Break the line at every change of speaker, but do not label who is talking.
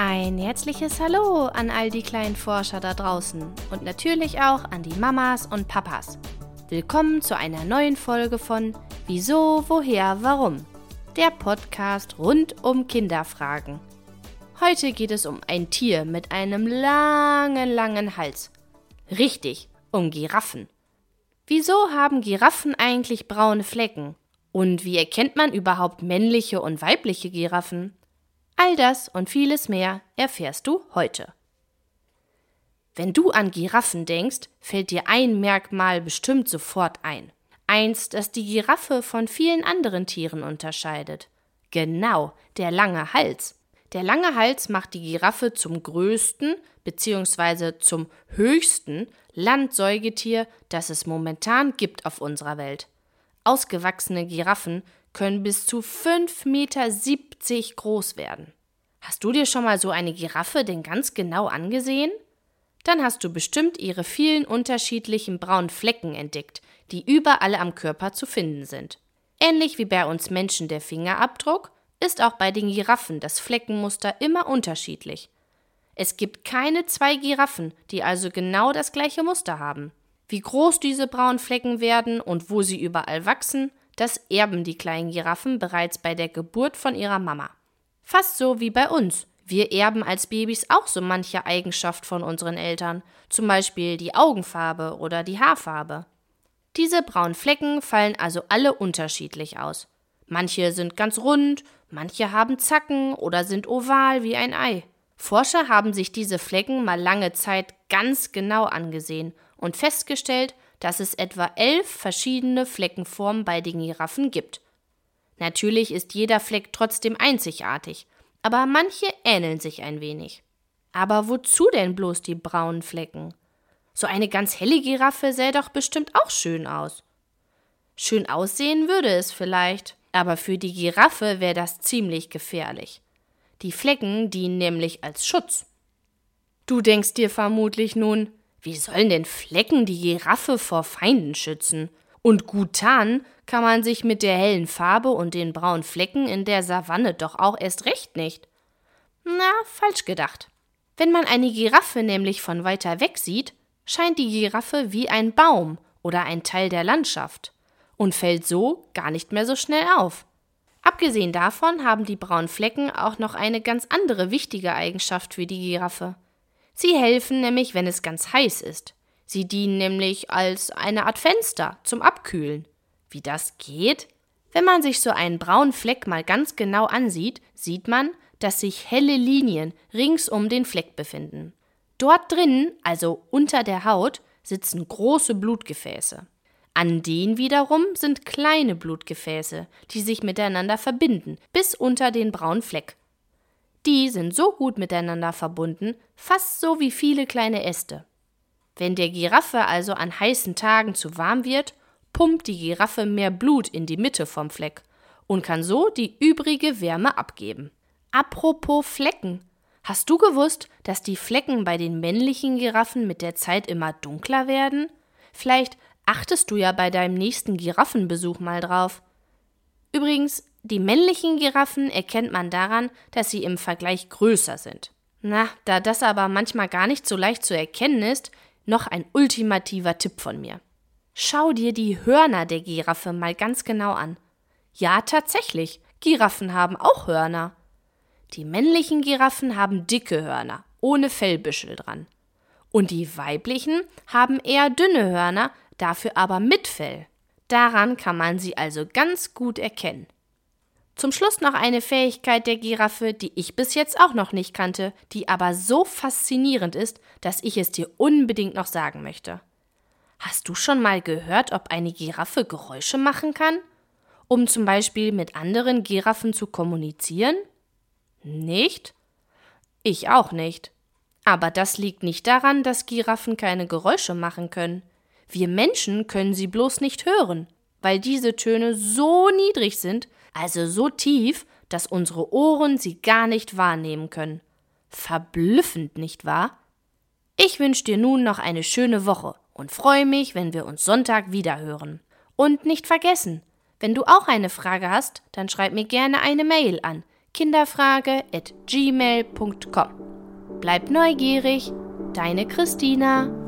Ein herzliches Hallo an all die kleinen Forscher da draußen und natürlich auch an die Mamas und Papas. Willkommen zu einer neuen Folge von Wieso, woher, warum? Der Podcast rund um Kinderfragen. Heute geht es um ein Tier mit einem langen, langen Hals. Richtig, um Giraffen. Wieso haben Giraffen eigentlich braune Flecken? Und wie erkennt man überhaupt männliche und weibliche Giraffen? All das und vieles mehr erfährst du heute. Wenn du an Giraffen denkst, fällt dir ein Merkmal bestimmt sofort ein. Eins, das die Giraffe von vielen anderen Tieren unterscheidet. Genau, der lange Hals. Der lange Hals macht die Giraffe zum größten bzw. zum höchsten Landsäugetier, das es momentan gibt auf unserer Welt. Ausgewachsene Giraffen können bis zu 5,70 Meter groß werden. Hast du dir schon mal so eine Giraffe denn ganz genau angesehen? Dann hast du bestimmt ihre vielen unterschiedlichen braunen Flecken entdeckt, die überall am Körper zu finden sind. Ähnlich wie bei uns Menschen der Fingerabdruck, ist auch bei den Giraffen das Fleckenmuster immer unterschiedlich. Es gibt keine zwei Giraffen, die also genau das gleiche Muster haben. Wie groß diese braunen Flecken werden und wo sie überall wachsen, das erben die kleinen Giraffen bereits bei der Geburt von ihrer Mama. Fast so wie bei uns. Wir erben als Babys auch so manche Eigenschaft von unseren Eltern, zum Beispiel die Augenfarbe oder die Haarfarbe. Diese braunen Flecken fallen also alle unterschiedlich aus. Manche sind ganz rund, manche haben Zacken oder sind oval wie ein Ei. Forscher haben sich diese Flecken mal lange Zeit ganz genau angesehen und festgestellt, dass es etwa elf verschiedene Fleckenformen bei den Giraffen gibt. Natürlich ist jeder Fleck trotzdem einzigartig, aber manche ähneln sich ein wenig. Aber wozu denn bloß die braunen Flecken? So eine ganz helle Giraffe sähe doch bestimmt auch schön aus. Schön aussehen würde es vielleicht, aber für die Giraffe wäre das ziemlich gefährlich. Die Flecken dienen nämlich als Schutz. Du denkst dir vermutlich nun, wie sollen denn Flecken die Giraffe vor Feinden schützen? Und gut tarnen kann man sich mit der hellen Farbe und den braunen Flecken in der Savanne doch auch erst recht nicht. Na, falsch gedacht. Wenn man eine Giraffe nämlich von weiter weg sieht, scheint die Giraffe wie ein Baum oder ein Teil der Landschaft und fällt so gar nicht mehr so schnell auf. Abgesehen davon haben die braunen Flecken auch noch eine ganz andere wichtige Eigenschaft für die Giraffe. Sie helfen nämlich, wenn es ganz heiß ist. Sie dienen nämlich als eine Art Fenster zum Abkühlen. Wie das geht? Wenn man sich so einen braunen Fleck mal ganz genau ansieht, sieht man, dass sich helle Linien rings um den Fleck befinden. Dort drinnen, also unter der Haut, sitzen große Blutgefäße. An denen wiederum sind kleine Blutgefäße, die sich miteinander verbinden, bis unter den braunen Fleck. Die sind so gut miteinander verbunden, fast so wie viele kleine Äste. Wenn der Giraffe also an heißen Tagen zu warm wird, pumpt die Giraffe mehr Blut in die Mitte vom Fleck und kann so die übrige Wärme abgeben. Apropos Flecken. Hast du gewusst, dass die Flecken bei den männlichen Giraffen mit der Zeit immer dunkler werden? Vielleicht achtest du ja bei deinem nächsten Giraffenbesuch mal drauf. Übrigens, die männlichen Giraffen erkennt man daran, dass sie im Vergleich größer sind. Na, da das aber manchmal gar nicht so leicht zu erkennen ist, noch ein ultimativer Tipp von mir. Schau dir die Hörner der Giraffe mal ganz genau an. Ja, tatsächlich, Giraffen haben auch Hörner. Die männlichen Giraffen haben dicke Hörner, ohne Fellbüschel dran. Und die weiblichen haben eher dünne Hörner, dafür aber mit Fell. Daran kann man sie also ganz gut erkennen. Zum Schluss noch eine Fähigkeit der Giraffe, die ich bis jetzt auch noch nicht kannte, die aber so faszinierend ist, dass ich es dir unbedingt noch sagen möchte. Hast du schon mal gehört, ob eine Giraffe Geräusche machen kann? Um zum Beispiel mit anderen Giraffen zu kommunizieren? Nicht? Ich auch nicht. Aber das liegt nicht daran, dass Giraffen keine Geräusche machen können. Wir Menschen können sie bloß nicht hören, weil diese Töne so niedrig sind, also so tief, dass unsere Ohren sie gar nicht wahrnehmen können. Verblüffend, nicht wahr? Ich wünsche dir nun noch eine schöne Woche und freue mich, wenn wir uns Sonntag wieder hören. Und nicht vergessen, wenn du auch eine Frage hast, dann schreib mir gerne eine Mail an kinderfrage at gmail.com. Bleib neugierig, deine Christina.